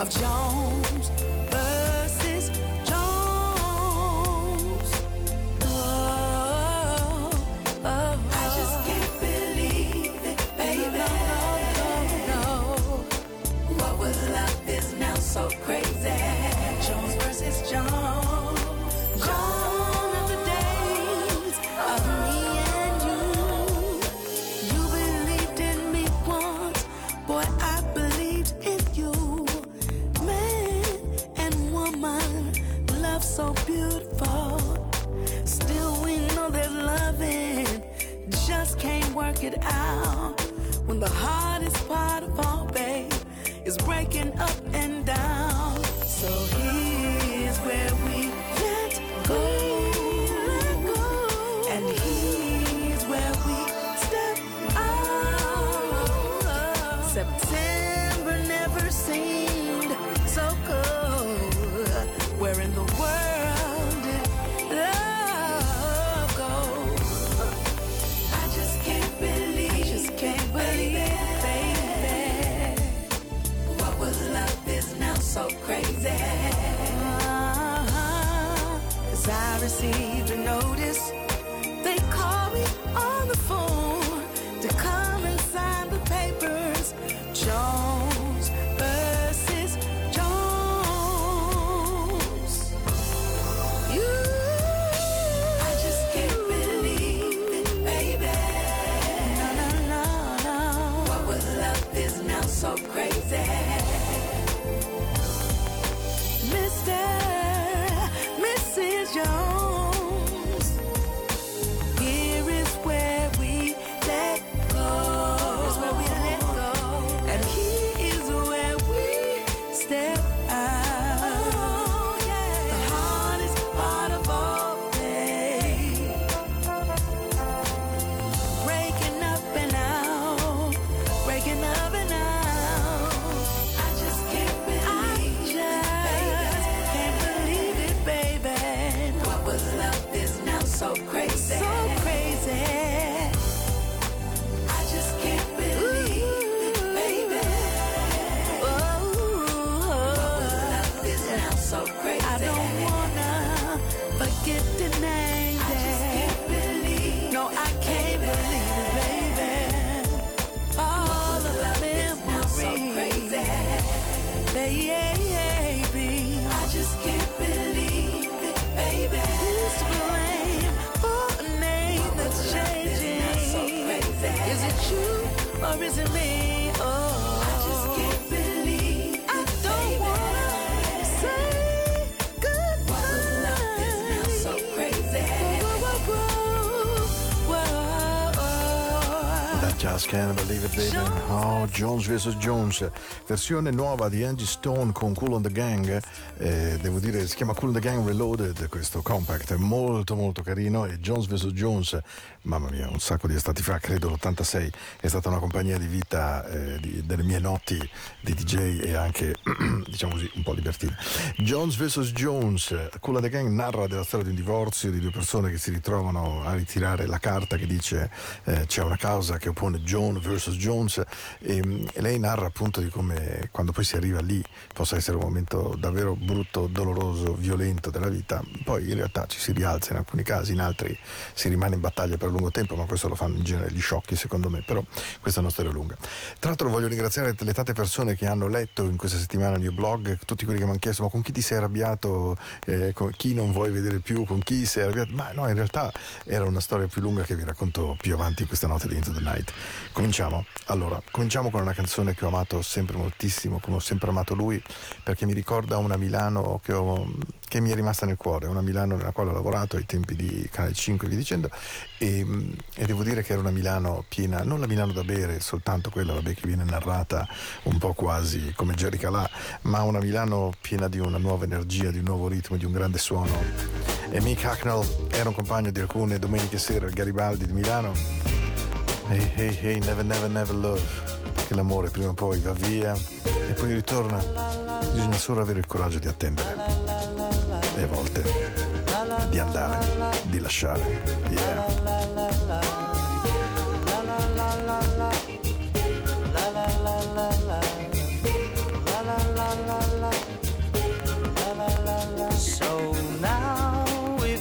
of Jones. Jones vs. Jones, versione nuova di Angie Stone con Cool on the Gang, eh, devo dire si chiama Cool on the Gang Reloaded questo compact, è molto molto carino e Jones vs. Jones, mamma mia, un sacco di estati fa, credo l'86, è stata una compagnia di vita eh, di, delle mie notti di DJ e anche diciamo così, un po' libertina. Jones vs. Jones, Cool the Gang narra della storia di un divorzio di due persone che si ritrovano a ritirare la carta che dice eh, c'è una causa che oppone John vs. Jones e, e, lei narra appunto di come quando poi si arriva lì possa essere un momento davvero brutto, doloroso, violento della vita, poi in realtà ci si rialza in alcuni casi, in altri si rimane in battaglia per lungo tempo, ma questo lo fanno in genere gli sciocchi secondo me, però questa è una storia lunga. Tra l'altro voglio ringraziare le tante persone che hanno letto in questa settimana il mio blog, tutti quelli che mi hanno chiesto ma con chi ti sei arrabbiato, eh, con chi non vuoi vedere più, con chi sei arrabbiato, ma no in realtà era una storia più lunga che vi racconto più avanti questa notte di Into the Night. Cominciamo. Allora, cominciamo con una canzone che ho amato sempre moltissimo, come ho sempre amato lui, perché mi ricorda una Milano che, ho, che mi è rimasta nel cuore, una Milano nella quale ho lavorato ai tempi di Canale 5 e via dicendo, e, e, devo dire che era una Milano piena, non la Milano da bere, soltanto quella vabbè, che viene narrata un po' quasi come Jerry Calà, ma una Milano piena di una nuova energia, di un nuovo ritmo, di un grande suono. E Mick Hacknell era un compagno di alcune domeniche sera al Garibaldi di Milano. Hey, hey, hey, never, never, never love. Perché l'amore prima o poi va via e poi ritorna. Bisogna solo avere il coraggio di attendere. E a volte di andare, di lasciare. Yeah.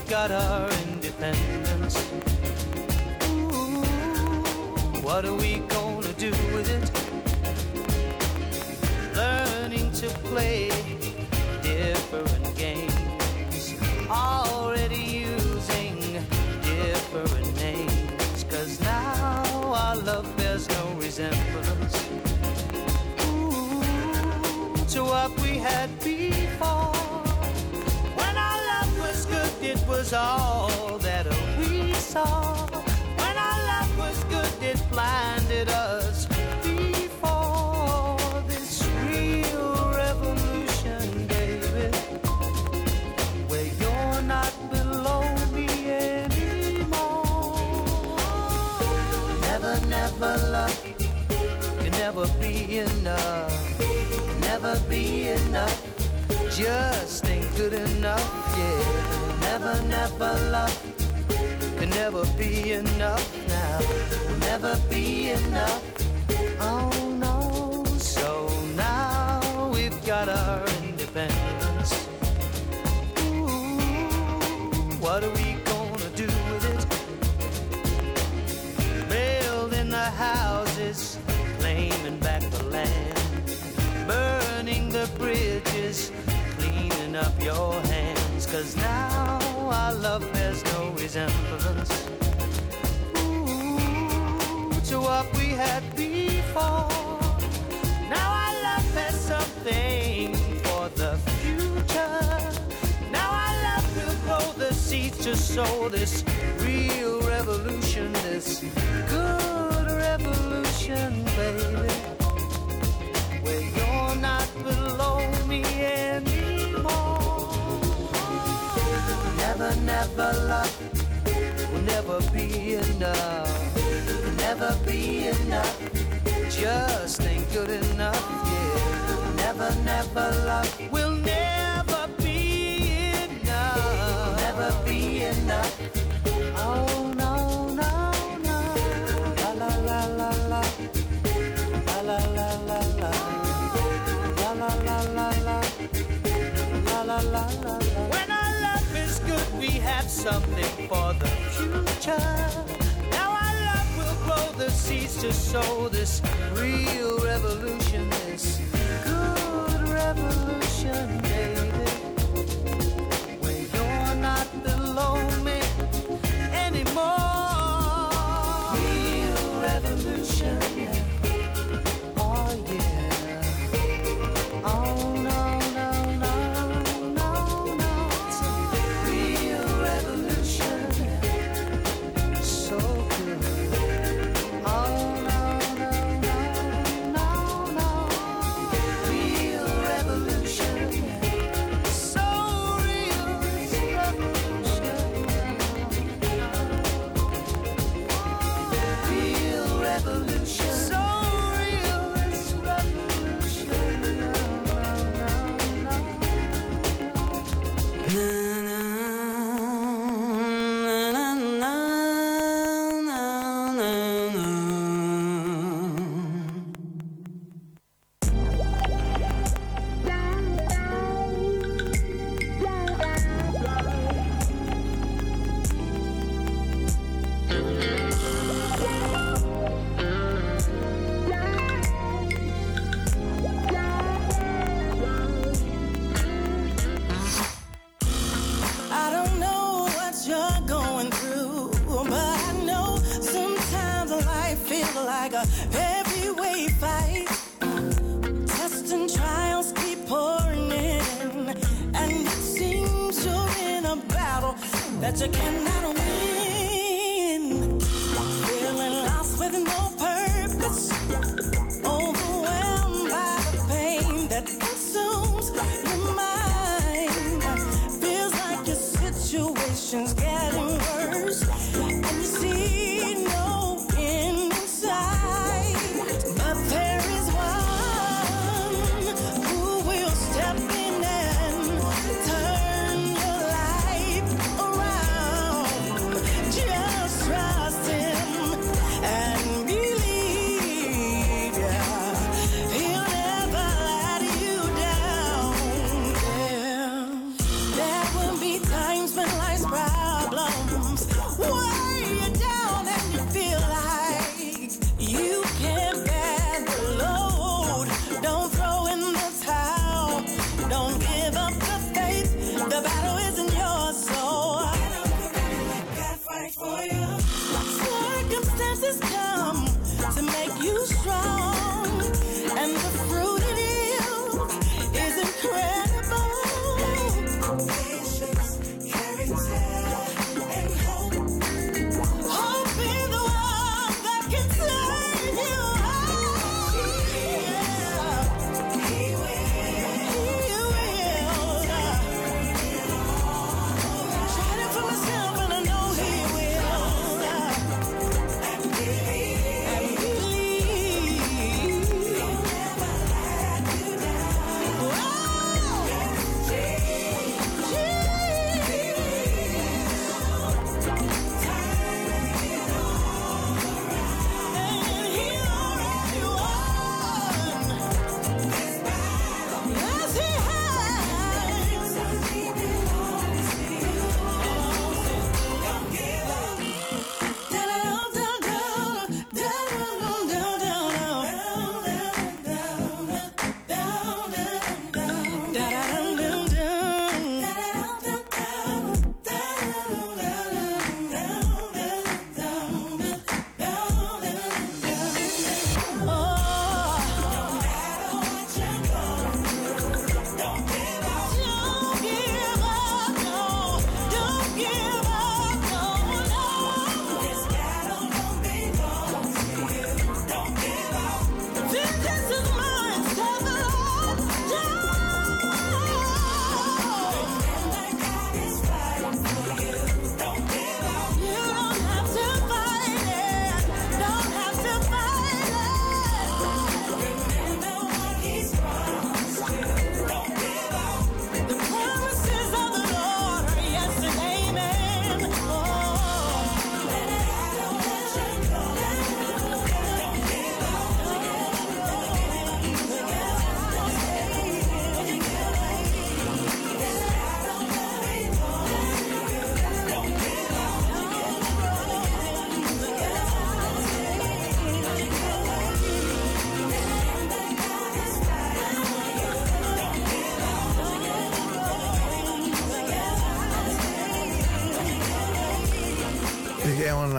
got our independence. Ooh, what are we love bears no resemblance. Ooh, to what we had before When our love was good, it was all that we saw. When our love was good, it blinded us be enough. Just ain't good enough, yeah never, never love can never be enough now. Never be enough. Oh no. So now we've got our independence. Ooh, what are we up your hands. Cause now our love bears no resemblance Ooh, to what we had before. Now our love has something for the future. Now our love will grow the seeds to sow this real revolution, this good revolution, baby. Where you're not below me eh? Never, never love will never be enough. Never be enough. Just ain't good enough. Yeah. Never, never love will never be enough. Never be enough. Something for the future. Now our love will grow the seeds to sow this real revolution, this good revolution, baby. Where you're not below me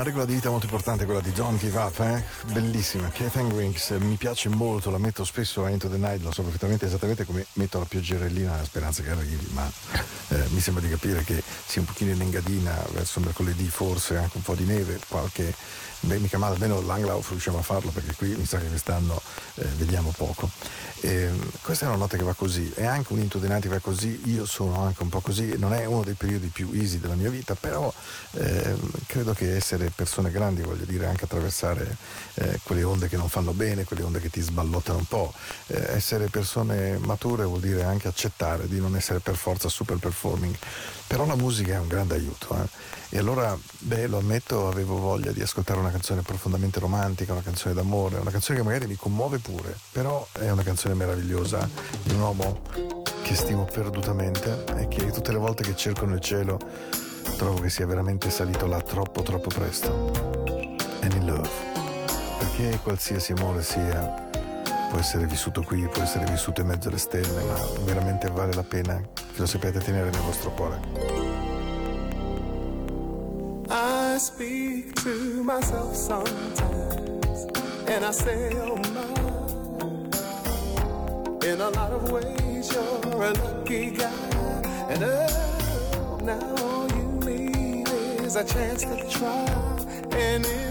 una regola di vita molto importante quella di Don't Give Up, eh? bellissima. Keith Wings mi piace molto, la metto spesso a Into the Night, lo so perfettamente esattamente come metto la pioggerellina nella speranza che arrivi, ma eh, mi sembra di capire che sia un pochino in engadina verso mercoledì, forse anche un po' di neve, qualche beh, mica male, almeno l'Anglauf riusciamo a farlo perché qui mi sa che quest'anno eh, vediamo poco. E, questa è una notte che va così, è anche un Night che va così, io sono anche un po' così, non è uno dei periodi più easy della mia vita, però ehm, credo che essere persone grandi, voglio dire, anche attraversare eh, quelle onde che non fanno bene, quelle onde che ti sballottano un po', eh, essere persone mature vuol dire anche accettare di non essere per forza super performing, però la musica è un grande aiuto. eh. E allora, beh, lo ammetto, avevo voglia di ascoltare una canzone profondamente romantica, una canzone d'amore, una canzone che magari mi commuove pure, però è una canzone meravigliosa di un uomo che stimo perdutamente e che tutte le volte che cerco nel cielo trovo che sia veramente salito là troppo troppo presto. And in love perché qualsiasi amore sia, può essere vissuto qui, può essere vissuto in mezzo alle stelle, ma veramente vale la pena che lo sappiate tenere nel vostro cuore. I speak to myself sometimes, and I say, oh my, in a lot of ways you're a lucky guy, and oh, now all you need is a chance to try, and it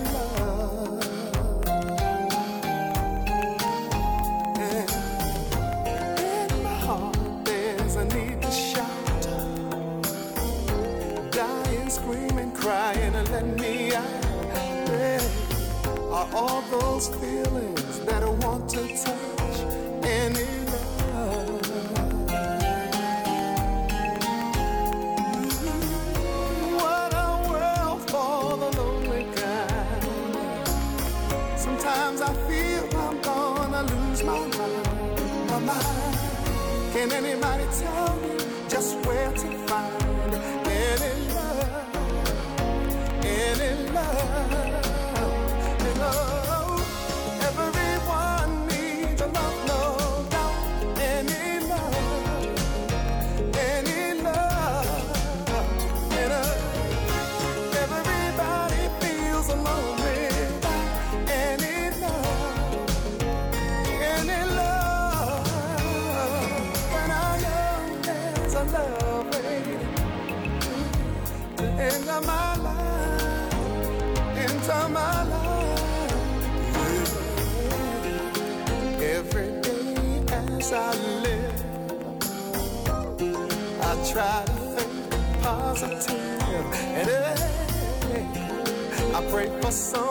are all those feelings that I want to touch Any love. What a world for the lonely guy. Sometimes I feel I'm gonna lose my mind, my mind. Can anybody tell me just where to find any love, any love? corazón.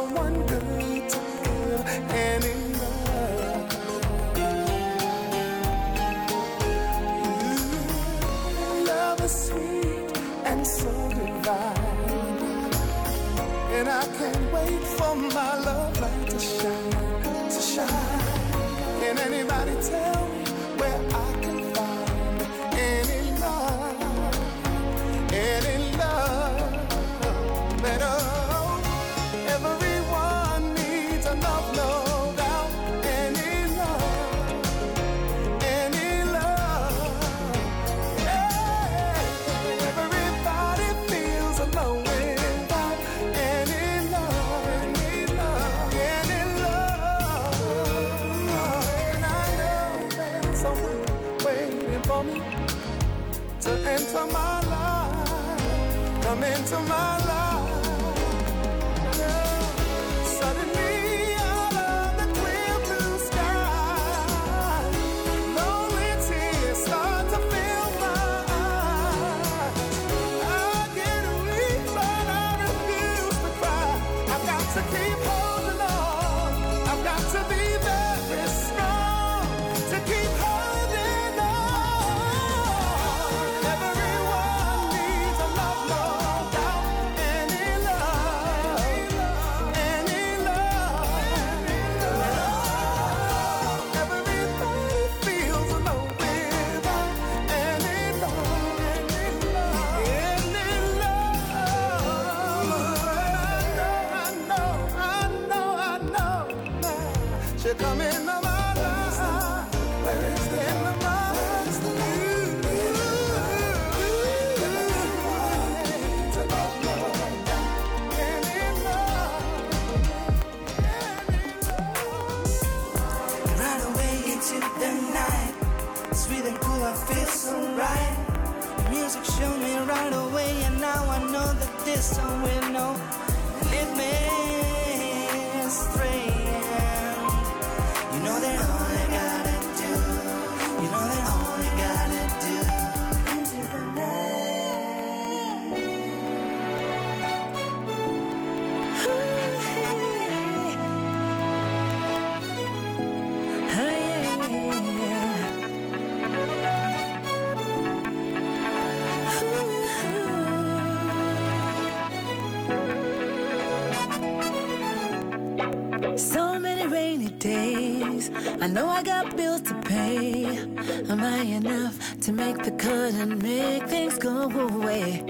couldn't make things go away.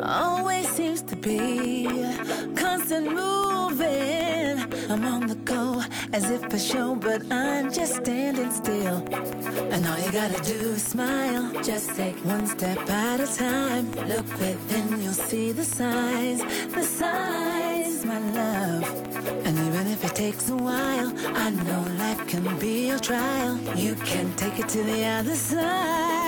Always seems to be constant moving. I'm on the go as if for show, but I'm just standing still. And all you gotta do is smile. Just take one step at a time. Look within, you'll see the signs, the signs, my love. And even if it takes a while, I know life can be a trial. You can take it to the other side.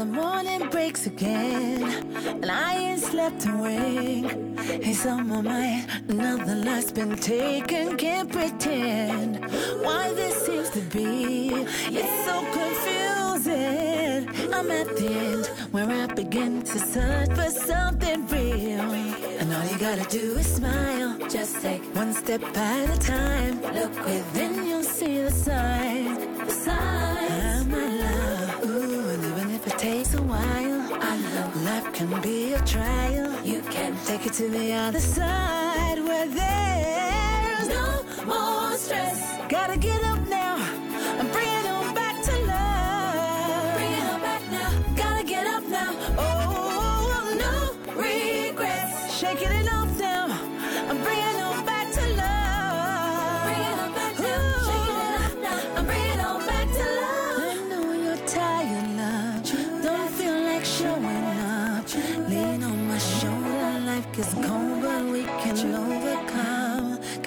Another morning breaks again, and I ain't slept a wink. It's on my mind, another life's been taken. Can't pretend why this seems to be. It's so confusing. I'm at the end where I begin to search for something real. And all you gotta do is smile. Just take one step at a time. Look within, you'll see the sign. The signs. Takes a while, I know life can be a trial. You can take it to the other side where there's no more stress. Gotta get up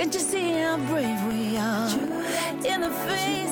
Can't you see how brave we are? In the face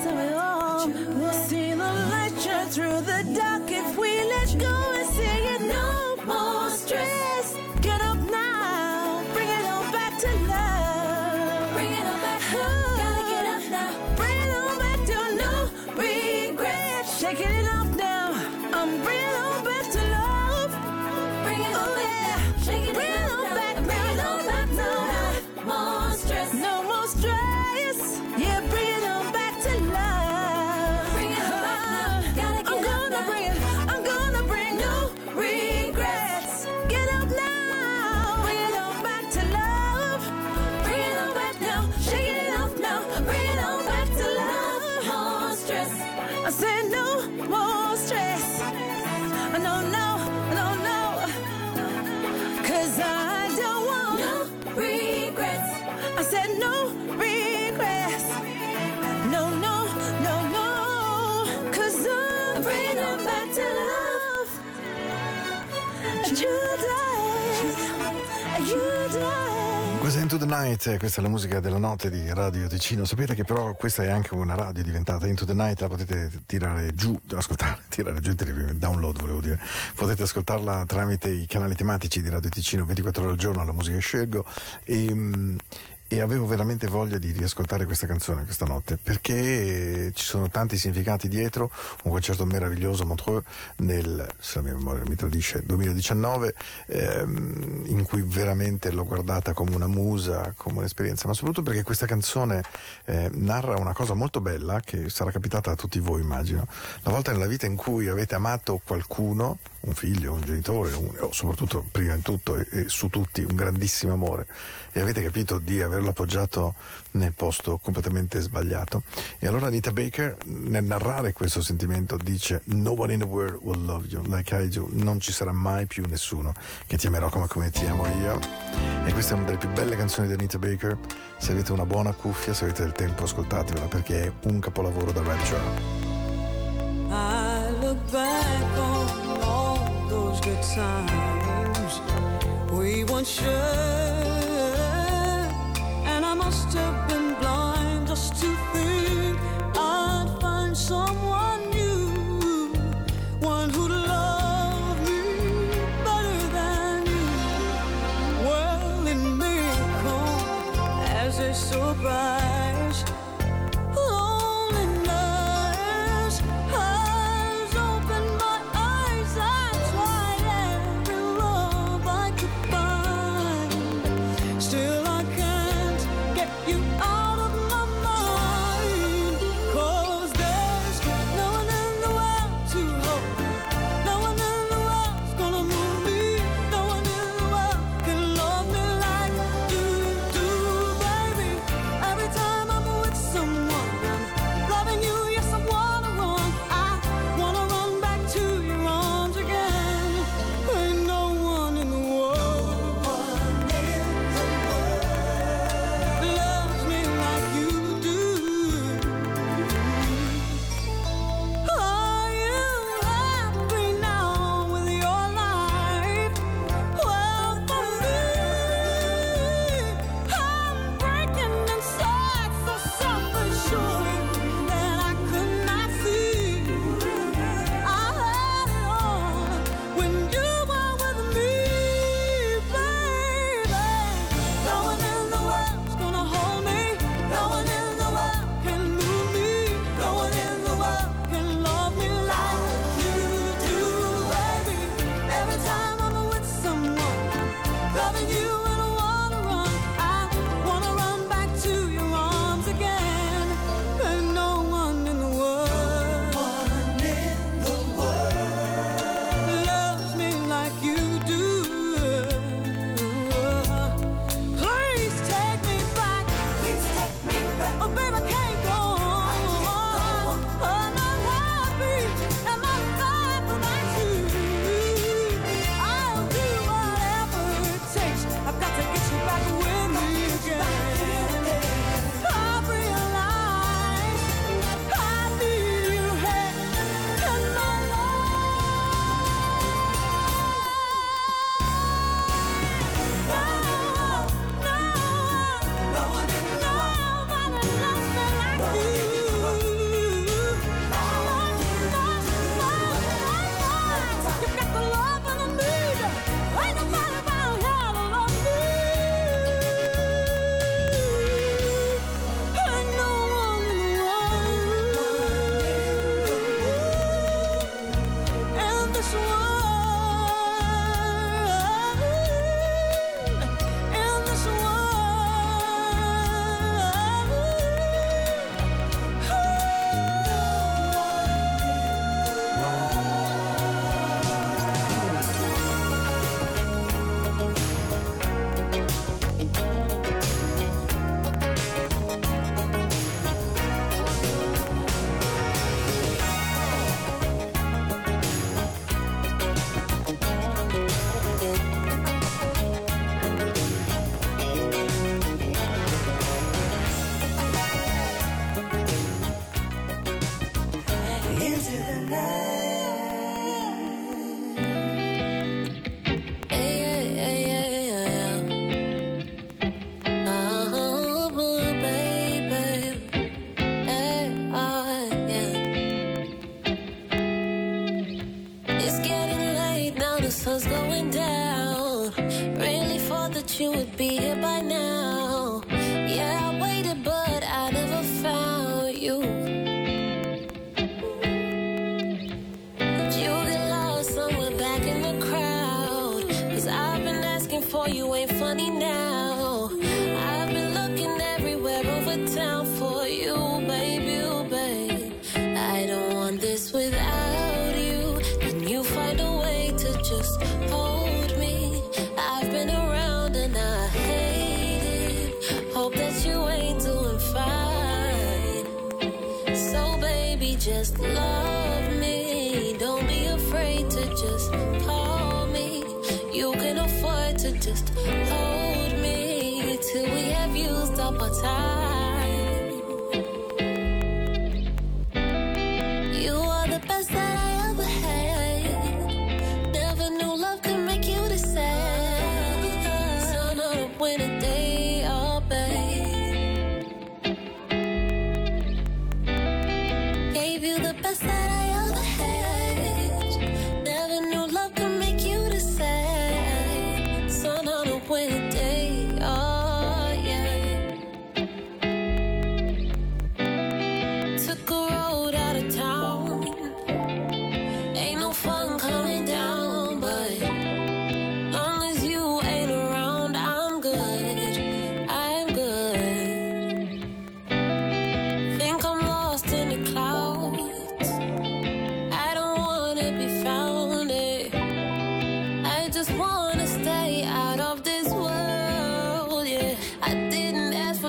Into the Night, eh, questa è la musica della notte di Radio Ticino. Sapete che però questa è anche una radio diventata Into the Night, la potete tirare giù, ascoltare, tirare giù, download volevo dire. Potete ascoltarla tramite i canali tematici di Radio Ticino 24 ore al giorno, la musica che scelgo. E, mm, e avevo veramente voglia di riascoltare questa canzone questa notte perché ci sono tanti significati dietro, un concerto meraviglioso a Montreux nel, se la mia memoria mi tradisce, 2019 ehm, in cui veramente l'ho guardata come una musa, come un'esperienza, ma soprattutto perché questa canzone eh, narra una cosa molto bella che sarà capitata a tutti voi immagino, la volta nella vita in cui avete amato qualcuno, un figlio, un genitore, un- o soprattutto prima di tutto e, e su tutti un grandissimo amore e avete capito di averlo appoggiato nel posto completamente sbagliato. E allora Anita Baker nel narrare questo sentimento dice No one in the world will love you like I do, non ci sarà mai più nessuno che ti amerò come, come ti amo io. E questa è una delle più belle canzoni di Anita Baker. Se avete una buona cuffia, se avete del tempo, ascoltatevela perché è un capolavoro da Red Show. I back on all those good times we once shared,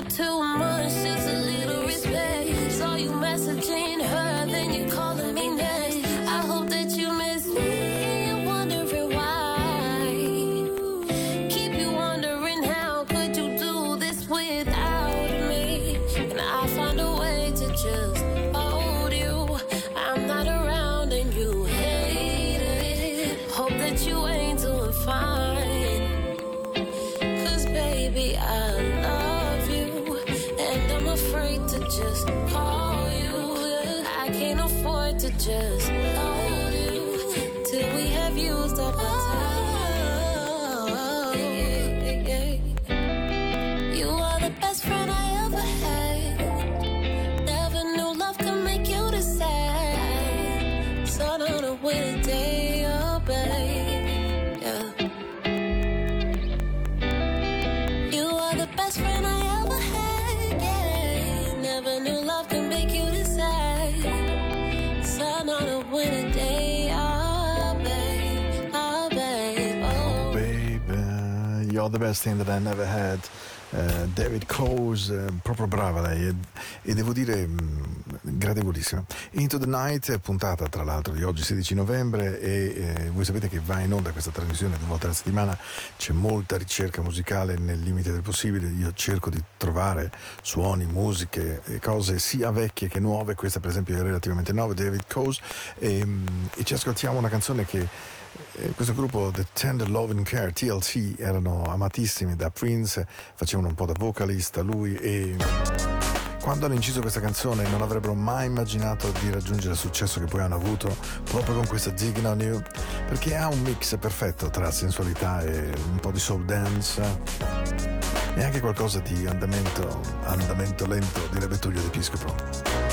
too much the best thing that I never had. Uh, David Coase, uh, proprio brava lei e, e devo dire mh, gradevolissima. Into the Night, puntata tra l'altro di oggi 16 novembre e eh, voi sapete che va in onda questa trasmissione due volte alla settimana, c'è molta ricerca musicale nel limite del possibile, io cerco di trovare suoni, musiche, cose sia vecchie che nuove, questa per esempio è relativamente nuova, David Coase, e, mh, e ci ascoltiamo una canzone che eh, questo gruppo The Tender Love and Care TLC erano amatissimi da Prince, facevano un po' da vocalista lui e quando hanno inciso questa canzone non avrebbero mai immaginato di raggiungere il successo che poi hanno avuto proprio con questa Digging on You perché ha un mix perfetto tra sensualità e un po' di soul dance e anche qualcosa di andamento, andamento lento direbbe Tullio Episcopo.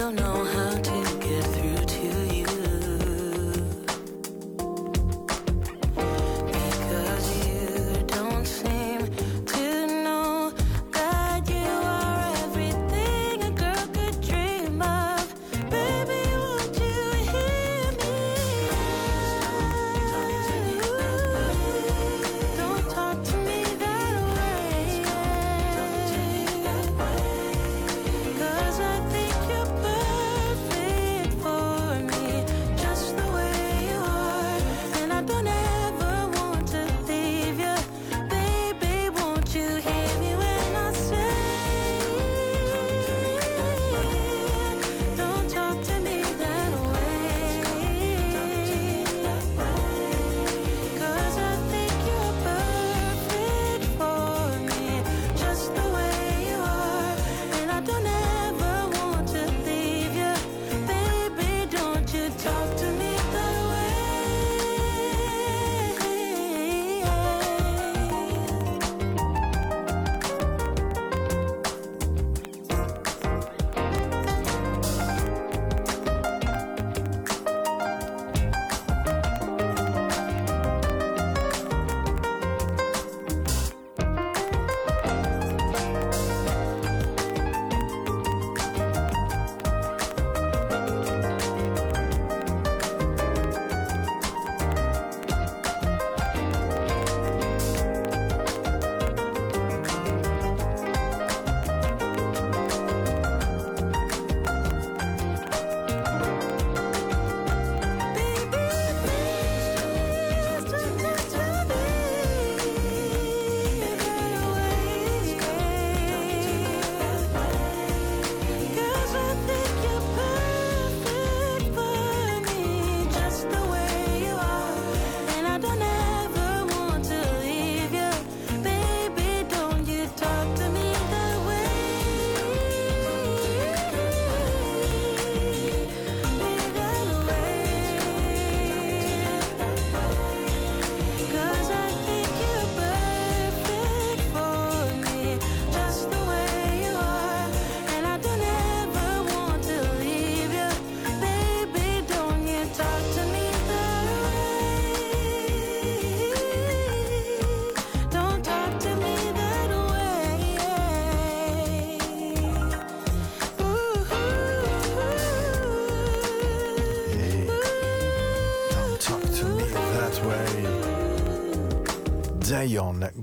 Don't know how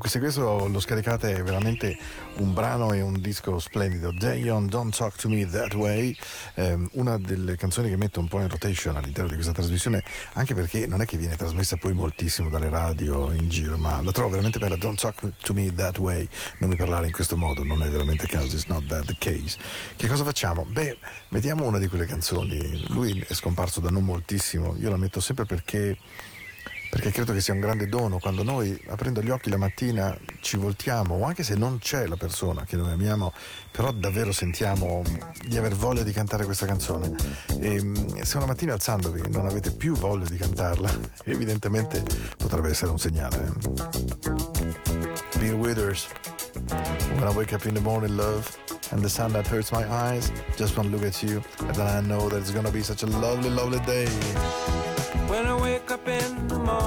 Se questo lo scaricate è veramente un brano e un disco splendido. Zion, Don't Talk to Me That Way, ehm, una delle canzoni che metto un po' in rotation all'interno di questa trasmissione, anche perché non è che viene trasmessa poi moltissimo dalle radio in giro, ma la trovo veramente bella. Don't Talk to Me That Way, non mi parlare in questo modo, non è veramente il caso, it's not that the case. Che cosa facciamo? Beh, mettiamo una di quelle canzoni. Lui è scomparso da non moltissimo, io la metto sempre perché perché credo che sia un grande dono quando noi aprendo gli occhi la mattina ci voltiamo o anche se non c'è la persona che noi amiamo però davvero sentiamo di aver voglia di cantare questa canzone. E mm, se una mattina alzandovi non avete più voglia di cantarla evidentemente potrebbe essere un segnale eh. Bill Withers. When I wake up in the morning love and the sun that hurts my eyes just one look at you and then I know that it's gonna be such a lovely lovely day. When I wake up in the morning,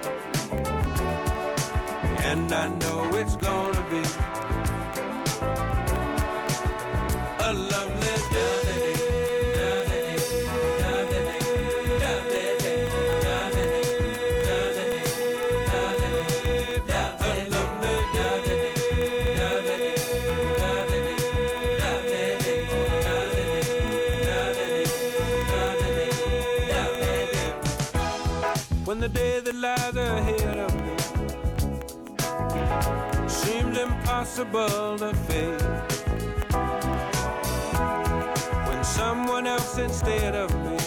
I know it's gonna be impossible to face. When someone else instead of me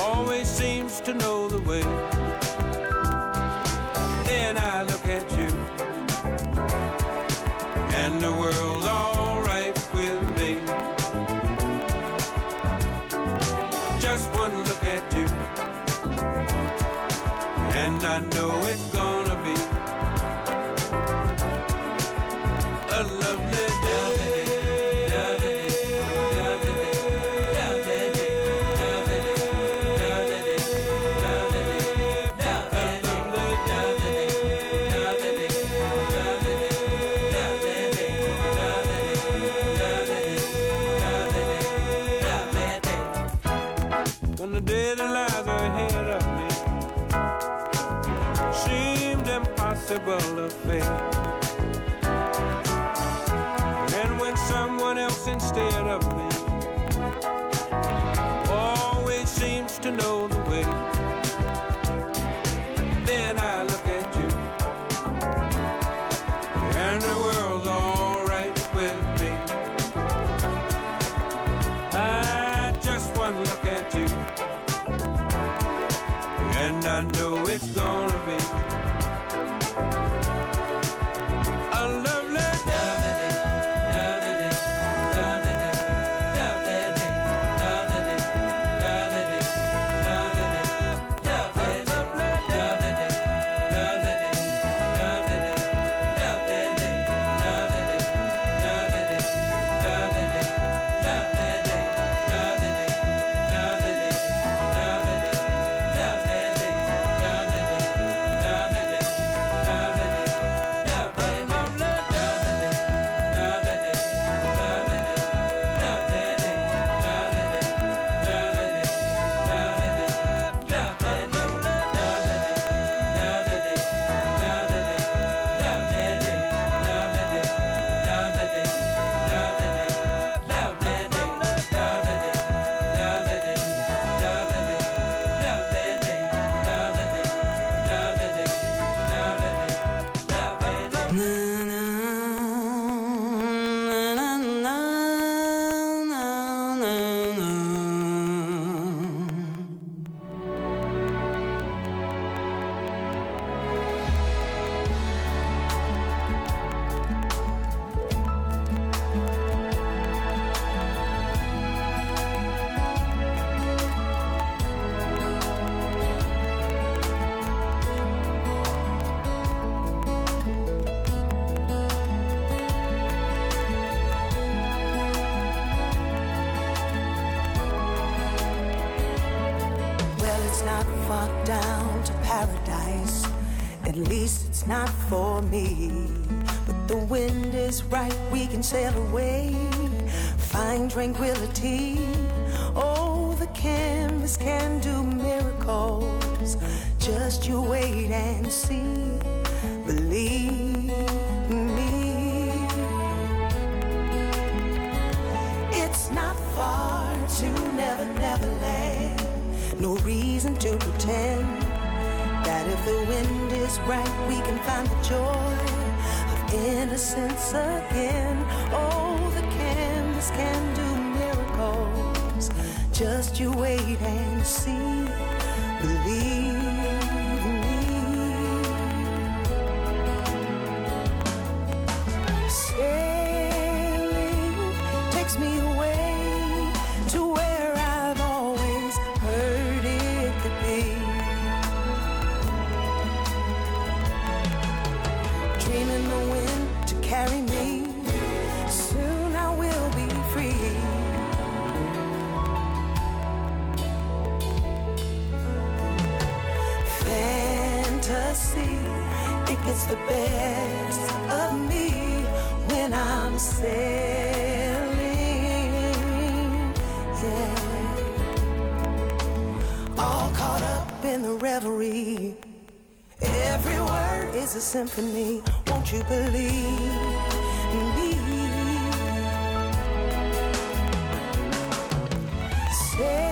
always seems to know the way. Day that lies ahead of me seemed impossible to face. And when someone else instead of me always seems to know the way, not for me. But the wind is right, we can sail away, find tranquility. Oh, the canvas can do miracles. Just you wait and see, believe me. It's not far to never, never land. No reason to pretend the wind is right, we can find the joy of innocence again. Oh, the canvas can do miracles. Just you wait and see, believe. The reverie. Every word is a symphony. Won't you believe? Say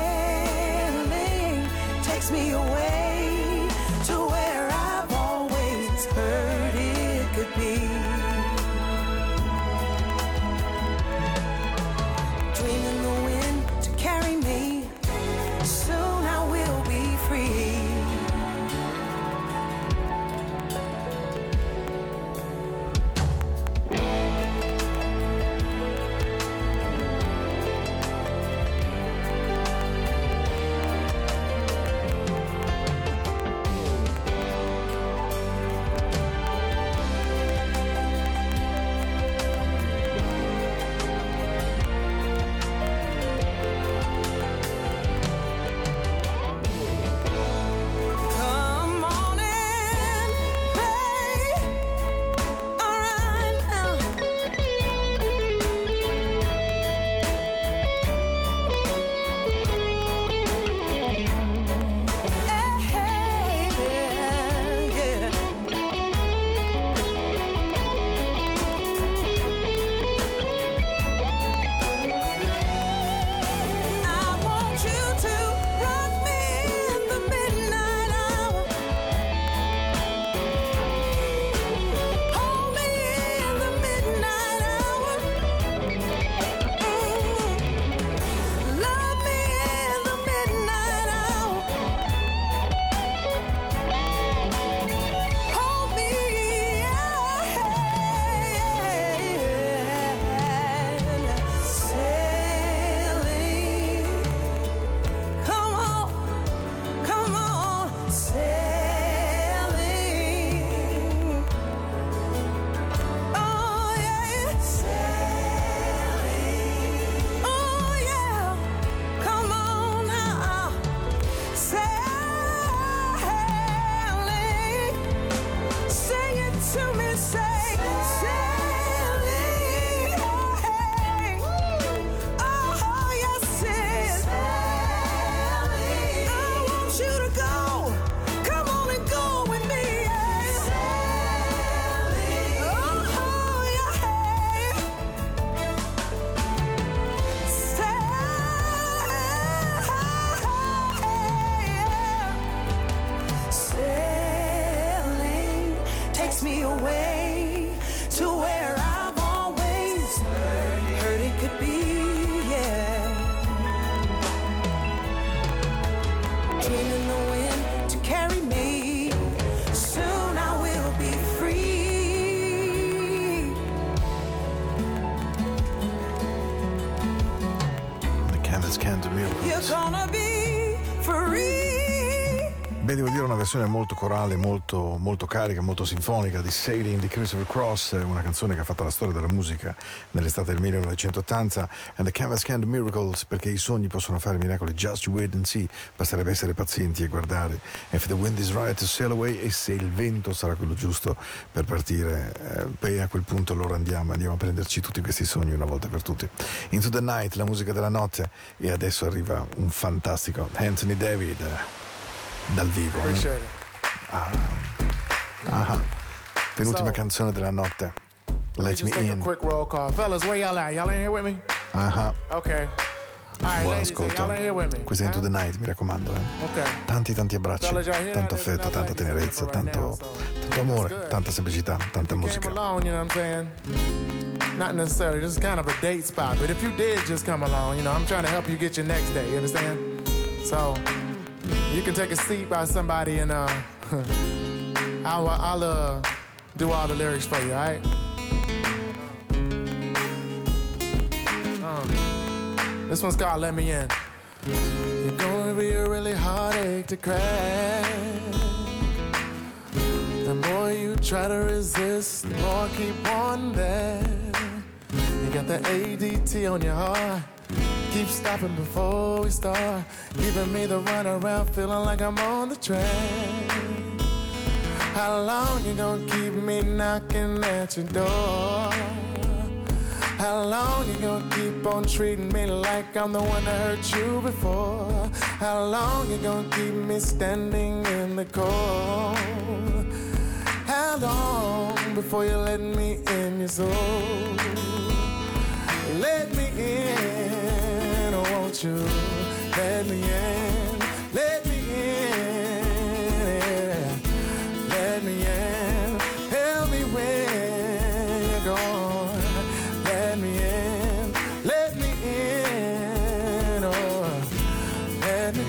versione molto corale, molto, molto carica, molto sinfonica di Sailing di Christopher Cross, una canzone che ha fatto la storia della musica nell'estate del 1980, and the canvas can do miracles, perché i sogni possono fare miracoli, just wait and see, basterebbe essere pazienti e guardare. If the wind is right to sail away, e se il vento sarà quello giusto per partire, eh, beh, a quel punto allora andiamo, andiamo a prenderci tutti questi sogni una volta per tutti. Into the night, la musica della notte, e adesso arriva un fantastico Anthony David dal vivo. it. Ah, penultima canzone della notte. Let me in. quick roll call. Fellas, where y'all at? Y'all in here with me? Ah, Okay. Buon ascolto. Questa è Into the Night, mi raccomando. eh. Tanti tanti abbracci, tanto affetto, tanta tenerezza, tanto, tanto amore, tanta semplicità, tanta musica. Not necessarily, this is kind of a date spot, but if you did just come along, you know, I'm trying to help you get your next day, you understand? So, you can take a seat by somebody and uh, I'll, I'll uh, do all the lyrics for you, all right? Um, this one's called Let Me In. You're gonna be a really heartache to crack. The more you try to resist, the more keep on there. You got the ADT on your heart. Keep stopping before we start. Giving me the run around, feeling like I'm on the track. How long you gonna keep me knocking at your door? How long you gonna keep on treating me like I'm the one that hurt you before? How long you gonna keep me standing in the cold? How long before you let me in your soul? Let me in, won't you? Let me in, let me in, let me in. Help me when you're gone. Let me in, let me in, oh, let me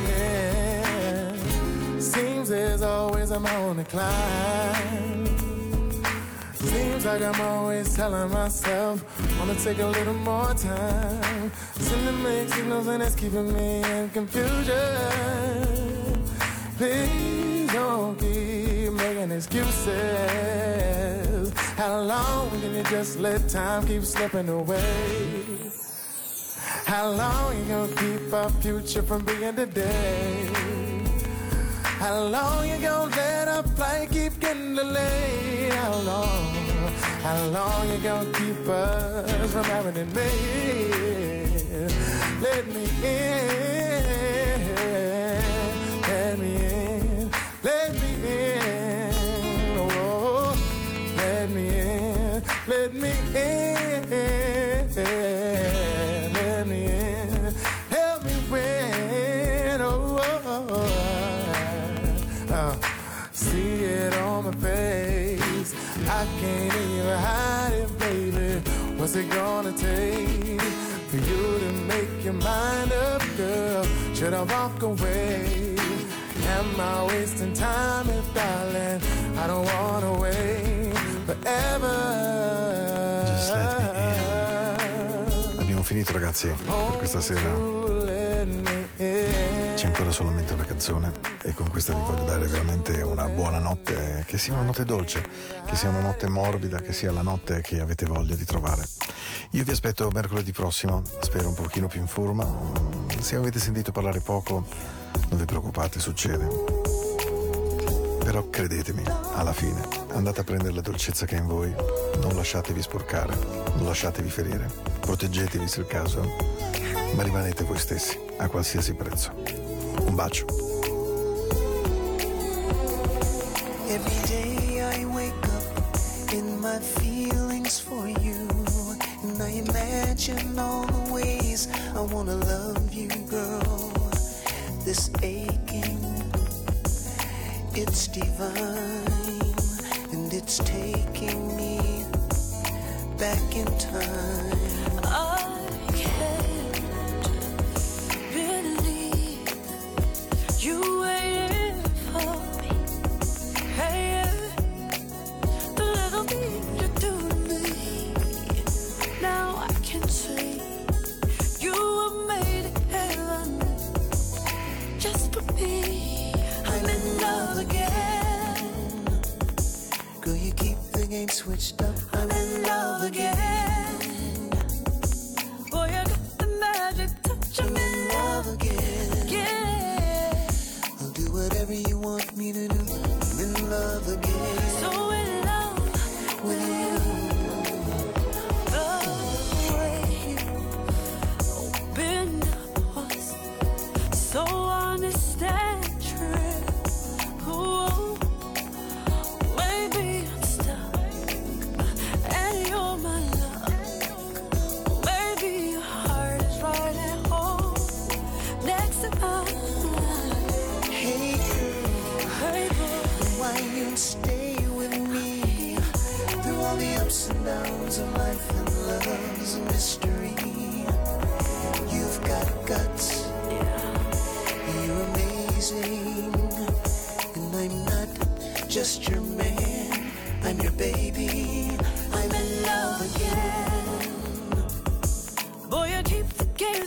in. Seems there's always I'm on the climb. Like I'm always telling myself, wanna take a little more time. Sending mixed signals and it's keeping me in confusion. Please don't keep making excuses. How long can you just let time keep slipping away? How long you gonna keep our future from being today? How long you gonna let our flight keep getting delayed? How long? How long you gonna keep us from having it made? Let me in, let me in, let me in, oh, let me in, let me in, I can't even hide it, baby. What's it gonna take for you to make your mind up, girl? Should I walk away? Am I wasting time, if darling? I don't wanna wait forever. Just let Abbiamo finito ragazzi per questa sera. Ancora solamente una canzone e con questa vi voglio dare veramente una buona notte, che sia una notte dolce, che sia una notte morbida, che sia la notte che avete voglia di trovare. Io vi aspetto mercoledì prossimo, spero un pochino più in forma. Se avete sentito parlare poco, non vi preoccupate, succede. Però credetemi, alla fine andate a prendere la dolcezza che è in voi, non lasciatevi sporcare, non lasciatevi ferire, proteggetevi se è il caso, ma rimanete voi stessi a qualsiasi prezzo. Un bacio. Every day I wake up in my feelings for you. And I imagine all the ways I wanna love you, girl. This aching, it's divine. And it's taking me back in time. I I'm in love again. Girl, you keep the game switched up. I'm in love again.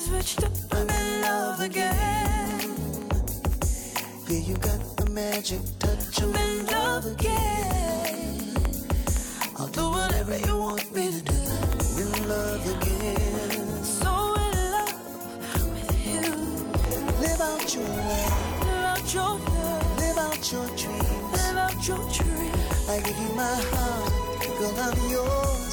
switched up, I'm in love again. Yeah, you got the magic touch, I'm in love again. I'll do whatever you want me to do, I'm in love again. So in love with you. Live out your life, live out your dreams, live out your dreams. I give you my heart, girl, I'm yours.